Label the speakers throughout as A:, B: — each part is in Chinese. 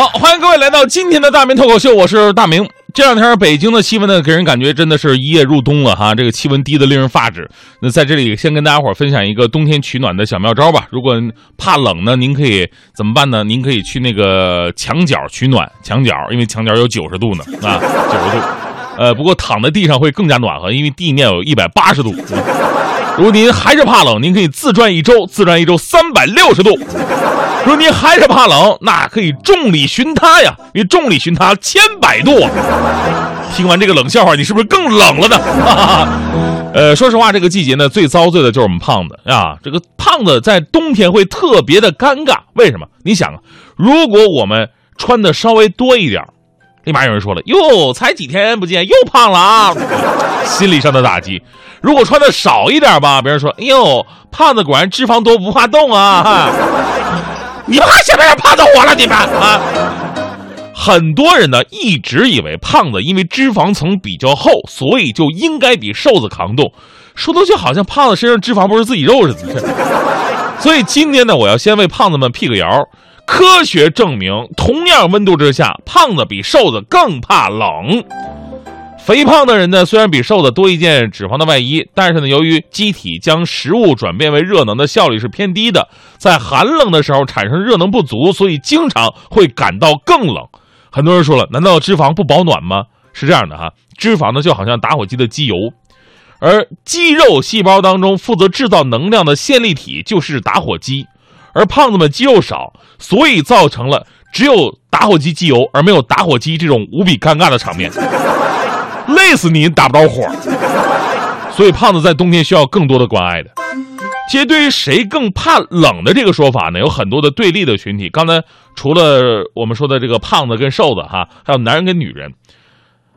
A: 好，欢迎各位来到今天的大明脱口秀，我是大明。这两天北京的气温呢，给人感觉真的是一夜入冬了哈，这个气温低的令人发指。那在这里先跟大家伙分享一个冬天取暖的小妙招吧。如果怕冷呢，您可以怎么办呢？您可以去那个墙角取暖，墙角因为墙角有九十度呢啊，九十度。呃，不过躺在地上会更加暖和，因为地面有一百八十度。如果您还是怕冷，您可以自转一周，自转一周三百六十度。如果您还是怕冷，那可以众里寻他呀，因为重力寻他千百度。听完这个冷笑话，你是不是更冷了呢？哈 哈呃，说实话，这个季节呢，最遭罪的就是我们胖子啊。这个胖子在冬天会特别的尴尬，为什么？你想啊，如果我们穿的稍微多一点，立马有人说了：“哟，才几天不见，又胖了啊！”心理上的打击。如果穿的少一点吧，别人说：“哎呦，胖子果然脂肪多，不怕冻啊！”你们还想不想胖子火了？你们啊！很多人呢一直以为胖子因为脂肪层比较厚，所以就应该比瘦子扛冻，说的就好像胖子身上脂肪不是自己肉似的。所以今天呢，我要先为胖子们辟个谣：科学证明，同样温度之下，胖子比瘦子更怕冷。肥胖的人呢，虽然比瘦子多一件脂肪的外衣，但是呢，由于机体将食物转变为热能的效率是偏低的，在寒冷的时候产生热能不足，所以经常会感到更冷。很多人说了，难道脂肪不保暖吗？是这样的哈，脂肪呢就好像打火机的机油，而肌肉细胞当中负责制造能量的线粒体就是打火机，而胖子们肌肉少，所以造成了只有打火机机油而没有打火机这种无比尴尬的场面。累死你打不着火，所以胖子在冬天需要更多的关爱的。其实对于谁更怕冷的这个说法呢，有很多的对立的群体。刚才除了我们说的这个胖子跟瘦子哈，还有男人跟女人。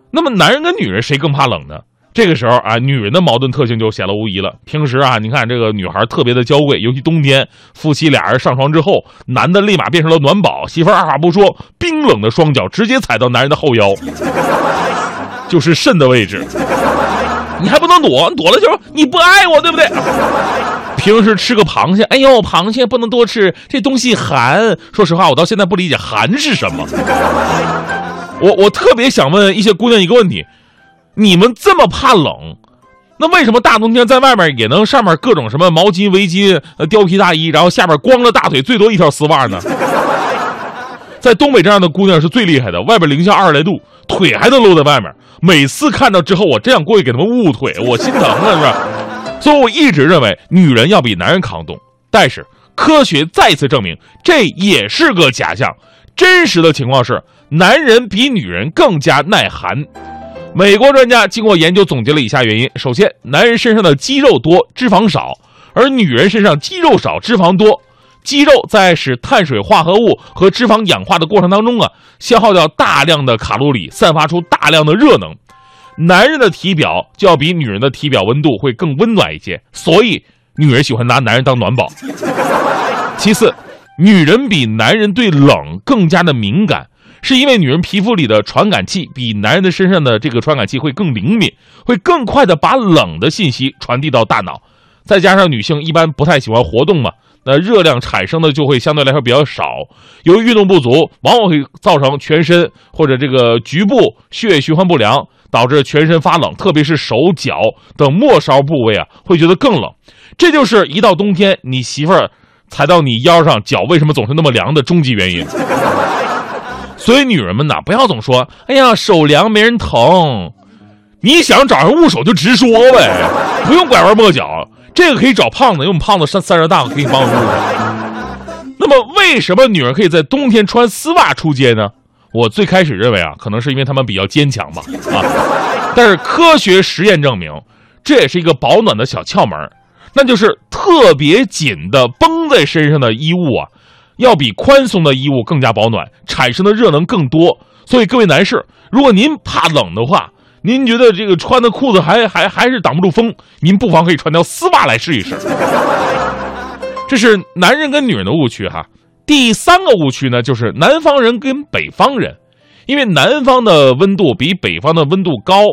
A: 那么男人跟女人谁更怕冷呢？这个时候啊，女人的矛盾特性就显露无疑了。平时啊，你看这个女孩特别的娇贵，尤其冬天，夫妻俩人上床之后，男的立马变成了暖宝，媳妇二话不说，冰冷的双脚直接踩到男人的后腰。就是肾的位置，你还不能躲，躲了就是你不爱我，对不对？平时吃个螃蟹，哎呦，螃蟹不能多吃，这东西寒。说实话，我到现在不理解寒是什么。我我特别想问一些姑娘一个问题：你们这么怕冷，那为什么大冬天在外面也能上面各种什么毛巾、围巾、呃貂皮大衣，然后下面光着大腿，最多一条丝袜呢？在东北这样的姑娘是最厉害的，外边零下二十来度。腿还能露在外面，每次看到之后，我真想过去给他们捂腿，我心疼啊，是吧？所以我一直认为女人要比男人抗冻，但是科学再次证明这也是个假象。真实的情况是，男人比女人更加耐寒。美国专家经过研究总结了以下原因：首先，男人身上的肌肉多，脂肪少，而女人身上肌肉少，脂肪多。肌肉在使碳水化合物和脂肪氧化的过程当中啊，消耗掉大量的卡路里，散发出大量的热能。男人的体表就要比女人的体表温度会更温暖一些，所以女人喜欢拿男人当暖宝。其次，女人比男人对冷更加的敏感，是因为女人皮肤里的传感器比男人的身上的这个传感器会更灵敏，会更快的把冷的信息传递到大脑。再加上女性一般不太喜欢活动嘛。那热量产生的就会相对来说比较少，由于运动不足，往往会造成全身或者这个局部血液循环不良，导致全身发冷，特别是手脚等末梢部位啊，会觉得更冷。这就是一到冬天你媳妇儿踩到你腰上，脚为什么总是那么凉的终极原因。所以女人们呐，不要总说，哎呀，手凉没人疼，你想找人捂手就直说呗，不用拐弯抹角。这个可以找胖子，因为我们胖子三三十大，可以帮我录。那么，为什么女人可以在冬天穿丝袜出街呢？我最开始认为啊，可能是因为她们比较坚强吧。啊，但是科学实验证明，这也是一个保暖的小窍门，那就是特别紧的绷在身上的衣物啊，要比宽松的衣物更加保暖，产生的热能更多。所以，各位男士，如果您怕冷的话，您觉得这个穿的裤子还还还是挡不住风？您不妨可以穿条丝袜来试一试。这是男人跟女人的误区哈。第三个误区呢，就是南方人跟北方人，因为南方的温度比北方的温度高，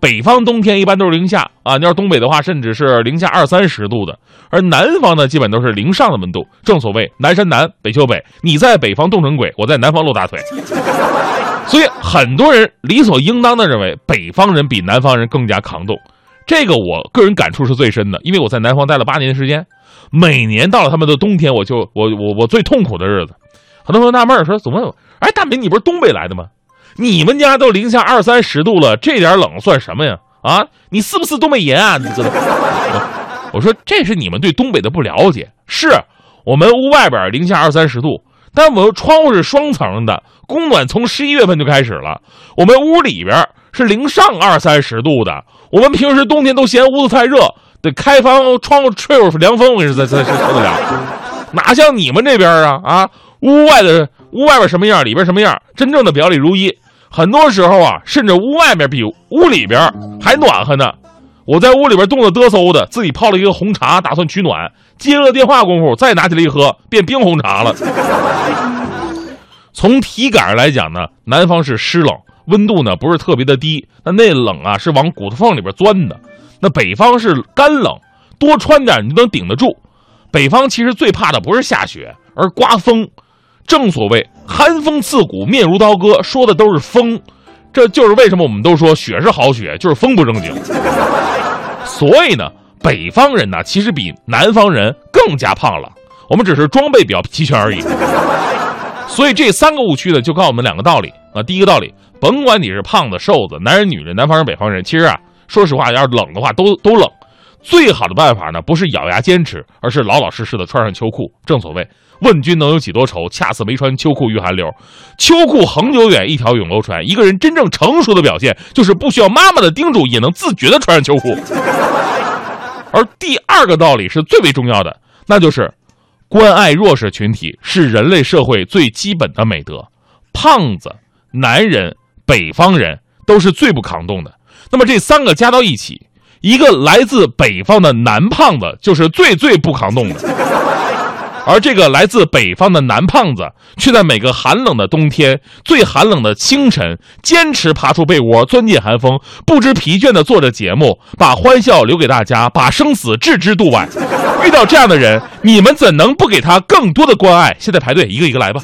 A: 北方冬天一般都是零下啊，你要东北的话，甚至是零下二三十度的。而南方呢，基本都是零上的温度。正所谓南山南，北秋北，你在北方冻成鬼，我在南方露大腿。所以很多人理所应当的认为北方人比南方人更加抗冻。这个我个人感触是最深的，因为我在南方待了八年的时间，每年到了他们的冬天，我就我我我最痛苦的日子。很多朋友纳闷说：“怎么？哎，大明，你不是东北来的吗？你们家都零下二三十度了，这点冷算什么呀？啊，你是不是东北人啊？你知道？”我说：“这是你们对东北的不了解。是我们屋外边零下二三十度，但我们窗户是双层的，供暖从十一月份就开始了。我们屋里边是零上二三十度的。”我们平时冬天都嫌屋子太热，得开房窗户吹会凉风，我跟你说才才受得了。哪像你们这边啊啊，屋外的屋外边什么样，里边什么样，真正的表里如一。很多时候啊，甚至屋外面比屋里边还暖和呢。我在屋里边冻得嘚嗖的，自己泡了一个红茶，打算取暖。接了电话功夫，再拿起来一喝，变冰红茶了。从体感上来讲呢，南方是湿冷。温度呢不是特别的低，那那冷啊是往骨头缝里边钻的。那北方是干冷，多穿点你就能顶得住。北方其实最怕的不是下雪，而刮风。正所谓寒风刺骨，面如刀割，说的都是风。这就是为什么我们都说雪是好雪，就是风不正经。所以呢，北方人呢其实比南方人更加胖了，我们只是装备比较齐全而已。所以这三个误区呢，就告诉我们两个道理啊。第一个道理。甭管你是胖子、瘦子，男人、女人，南方人、北方人，其实啊，说实话，要是冷的话，都都冷。最好的办法呢，不是咬牙坚持，而是老老实实的穿上秋裤。正所谓，问君能有几多愁，恰似没穿秋裤遇寒流。秋裤恒久远，一条永流传。一个人真正成熟的表现，就是不需要妈妈的叮嘱，也能自觉的穿上秋裤。而第二个道理是最为重要的，那就是关爱弱势群体是人类社会最基本的美德。胖子，男人。北方人都是最不抗冻的，那么这三个加到一起，一个来自北方的男胖子就是最最不抗冻的，而这个来自北方的男胖子却在每个寒冷的冬天、最寒冷的清晨，坚持爬出被窝，钻进寒风，不知疲倦地做着节目，把欢笑留给大家，把生死置之度外。遇到这样的人，你们怎能不给他更多的关爱？现在排队，一个一个来吧。